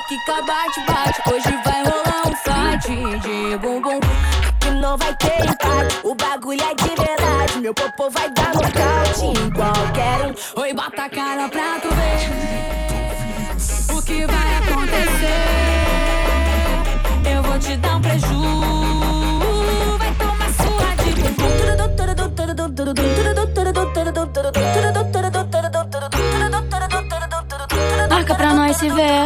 S3: kika, bate, bate. Hoje vai rolar um fight de bumbum. Aqui não vai ter empate. O bagulho é de verdade. Meu popô vai dar nocaute em qualquer um. Oi, bota a cara pra tu ver o que vai acontecer. Eu vou te dar um preju. Vai tomar sua de
S34: Marca pra nós se ver,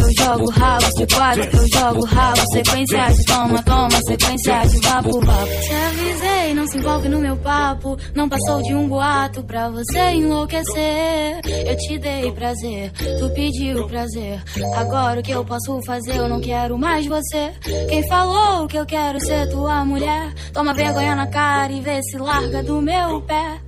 S34: eu jogo rabos, de quatro eu jogo rabo. Sequência de toma, toma, sequência de vapo, vapo. Te avisei, não se envolve no meu papo. Não passou de um boato pra você enlouquecer. Eu te dei prazer, tu pediu prazer. Agora o que eu posso fazer? Eu não quero mais você. Quem falou que eu quero ser tua mulher? Toma vergonha na cara e vê se larga do meu pé.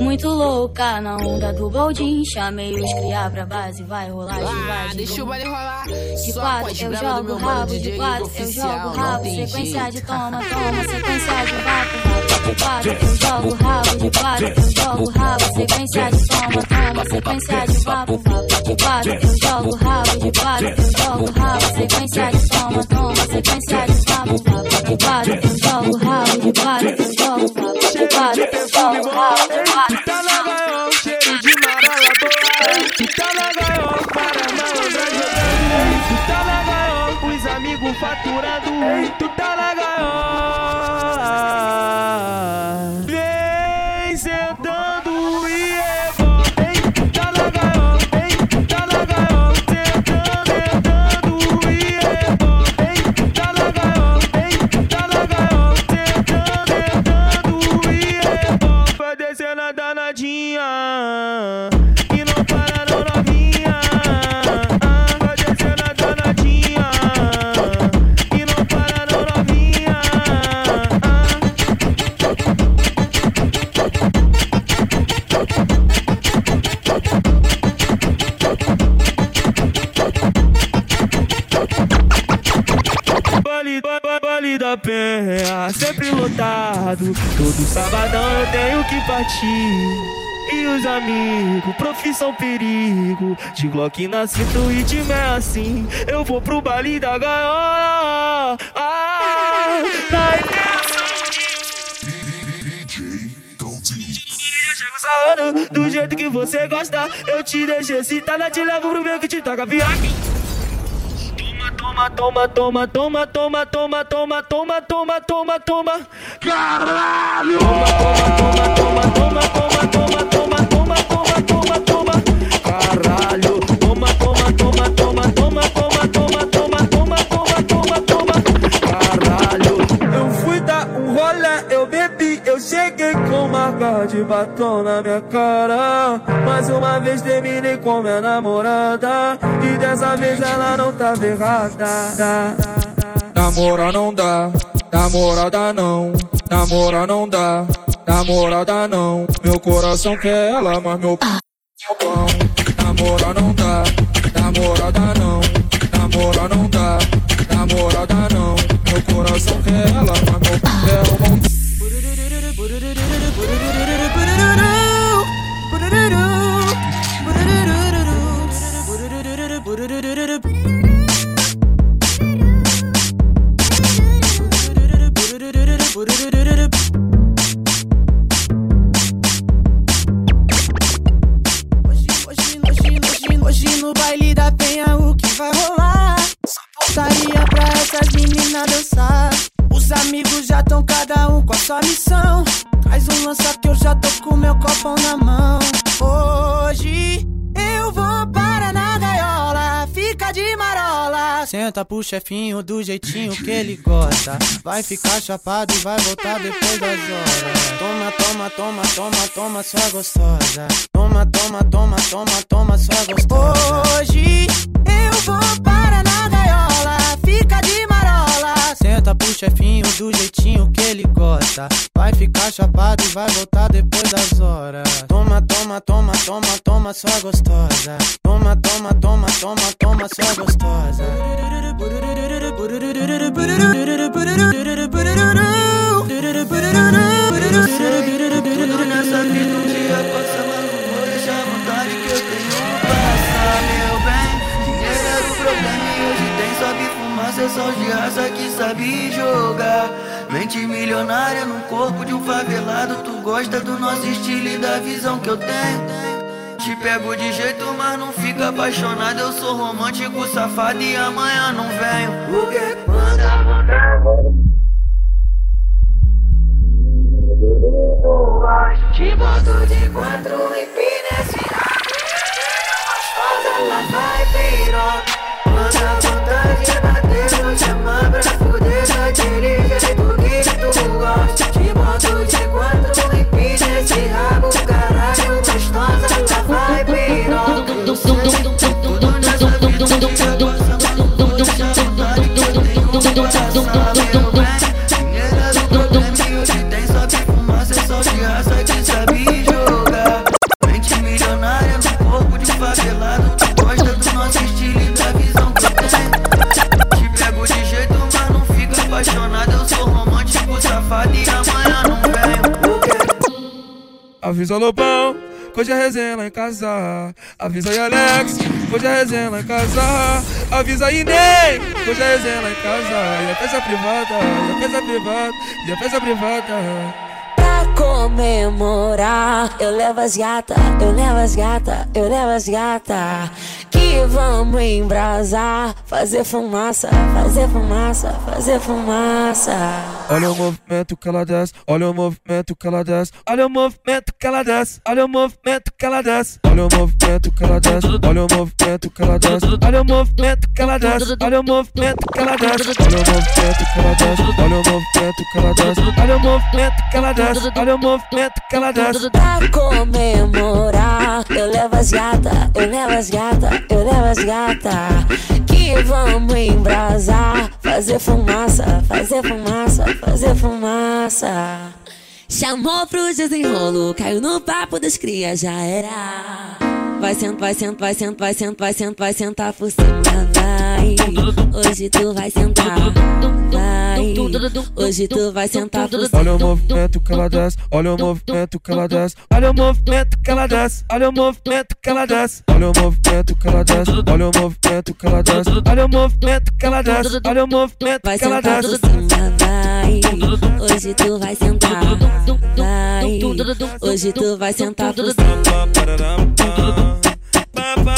S34: Muito louca na onda do Boldin. Chamei os criar pra base, vai rolar de vai.
S30: deixa o baile rolar.
S34: De
S30: Só
S34: quatro eu jogo rabo, de quatro eu jogo rabo. Sequência de toma, toma, sequência de vapo, rabo, para, eu jogo rabo, para, eu jogo rabo, sequência de toma, toma, sequência de papo, papo, para, eu jogo rabo, de para, eu jogo rabo, sequência de toma, toma, sequência de papo, papo, para, eu jogo rabo, para, eu jogo papo, para, eu jogo rabo, para.
S20: Tá na gaiola, cheiro de marola boa,
S29: tá na gaiola, para malandra jogando, tá na gaiola, os amigos faturando, tu tá na gaiola. Partir. E os amigos, profissão perigo. De Glock na cinta e de é assim Eu vou pro baile da gaiola. Ah, (laughs) do jeito que você gosta Eu te deixo excitada, te levo pro meu que te toca viagem Toma, toma, toma, toma, toma, toma, toma, toma, toma, toma, toma. Caralho! Toma, toma, toma, toma, toma, toma, toma, toma, com marca de batom na minha cara. Mais uma vez terminei com minha namorada. E dessa vez ela não tava errada. Namora não dá, namorada não. Namora não dá, namorada não. Meu coração quer ela, mas meu p é. Namora não dá, namorada não. Namora não dá, namorada não. Meu coração quer ela, mas meu p
S14: Os amigos já tão cada um com a sua missão. Traz um lança que eu já tô com meu copão na mão. Hoje eu vou para na gaiola, fica de marola. Senta pro chefinho do jeitinho que ele gosta. Vai ficar chapado e vai voltar depois das horas. Toma, toma, toma, toma, toma, sua gostosa. Toma, toma, toma, toma, toma, sua gostosa. Hoje eu vou para na Senta pro chefinho do jeitinho que ele gosta. Vai ficar chapado e vai voltar depois das horas. Toma, toma, toma, toma, toma, sua gostosa. Toma, toma, toma, toma, toma, sua gostosa.
S22: É só de raça que sabe jogar. Mente milionária no corpo de um favelado, tu gosta do nosso estilo e da visão que eu tenho. Te pego de jeito, mas não fica apaixonado. Eu sou romântico, safado e amanhã não venho. O que manda, manda, Te boto de quatro e nesse Gostosa, ela vai piroca Manda vontade batendo, chama pra fuder
S29: Avisa Lobão, hoje é resenha lá em casa. Avisa aí Alex, hoje é resenha lá em casa. Avisa aí Ney, hoje é resenha lá em casa. E a festa privada, e a festa privada, e a festa privada.
S35: Comemorar, eu levo as gata, eu levo as gata, eu levo as gata. Que vamos embrasar, fazer fumaça, fazer fumaça, fazer fumaça.
S29: Olha o movimento que ela desce, olha o movimento que ela desce, olha o movimento que ela desce, olha o movimento que ela desce, olha o movimento que ela desce, olha o movimento que ela desce, olha o movimento que ela desce, olha o movimento que ela desce, olha o movimento que ela desce, olha o movimento que ela desce, olha o movimento que ela desce, olha o movimento que ela desce.
S35: Pra comemorar, eu levo as gata, eu levo as gata, eu levo as gata. Que vamos embrasar, fazer fumaça, fazer fumaça, fazer fumaça. Chamou pro desenrolo, caiu no papo das crias, já era.
S36: Vai sentar, vai sentar, vai sentar, vai sentar, vai sentar, vai sentar por cima, vai. Hoje tu vai sentar, vai. Hoje tu vai sentar por cima.
S29: Olha o movimento que ela desce, olha o movimento que ela desce, olha o movimento que ela desce, olha o movimento que ela desce, olha o movimento que ela desce, olha o movimento que ela desce, olha o movimento que ela desce, olha o movimento
S36: Vai
S29: que ela
S36: sentar por
S29: desce.
S36: cima, vai. Hoje tu vai sentar, vai. Hoje tu vai sentar por cima.
S1: Pode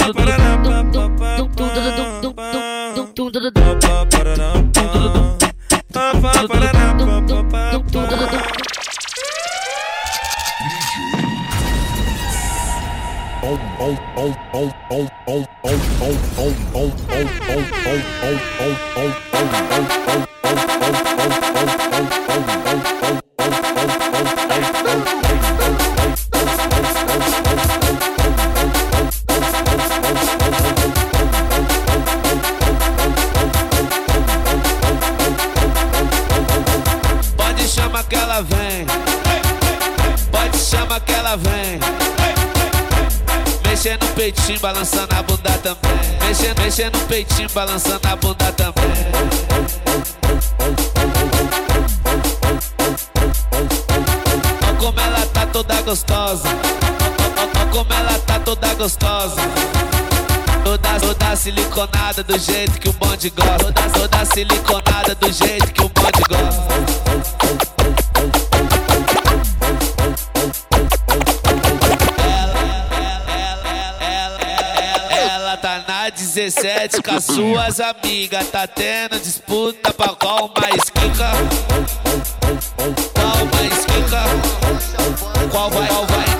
S1: peitinho, balançando a bunda também. Mexendo, mexendo no peitinho, balançando a bunda também. Ó como ela tá toda gostosa. Ó como ela tá toda gostosa. Toda, toda siliconada do jeito que o bonde gosta. Toda, toda siliconada do jeito que o bonde gosta. 17 com as suas amigas. Tá tendo disputa pra qual mais quica. Qual mais quica? Qual vai, qual vai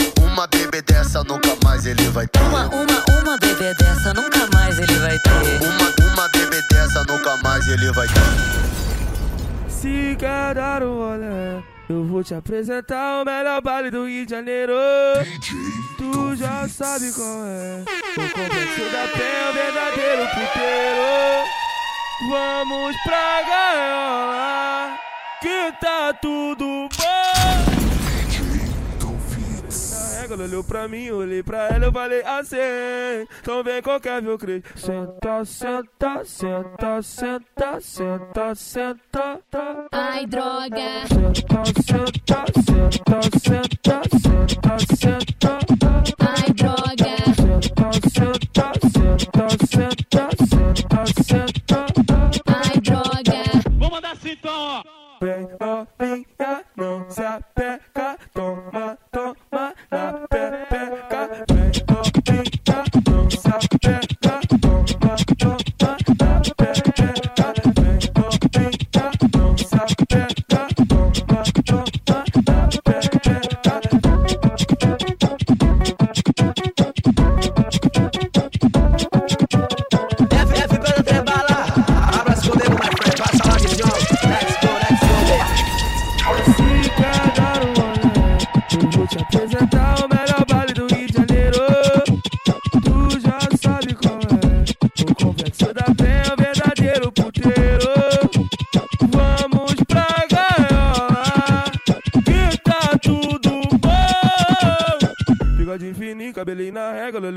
S11: Uma bebê dessa nunca mais ele vai ter.
S35: Uma, uma, uma bebê dessa nunca mais ele vai ter.
S11: Uma, uma bebê dessa nunca mais ele vai ter.
S29: Se quer dar um rolê, eu vou te apresentar o melhor baile do Rio de Janeiro. Tu já sabe qual é. O complexo da penha, o verdadeiro puteiro. Vamos pra gaiola, que tá tudo bom. Ela olhou pra mim, olhei pra ela, eu falei assim. Então vem qualquer meu crente. Senta, senta, senta, senta, senta, senta.
S3: Ai, droga.
S29: Senta, senta, senta, senta, senta, senta.
S3: Ai, droga.
S29: Senta, senta, senta, senta, senta, senta.
S3: Ai, droga.
S37: Vou mandar assim então, ó.
S29: Vem novinha, não se apega, toma, toma na pepeca.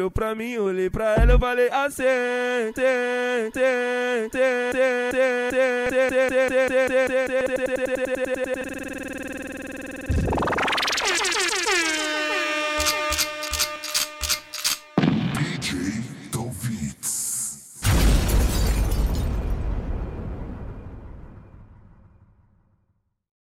S29: olhou pra mim, olhei pra ela, eu falei assim. Tem, tem, tem, tem, tem, tem, tem, tem, tem, tem, tem, tem, tem, tem, tem, tem, tem,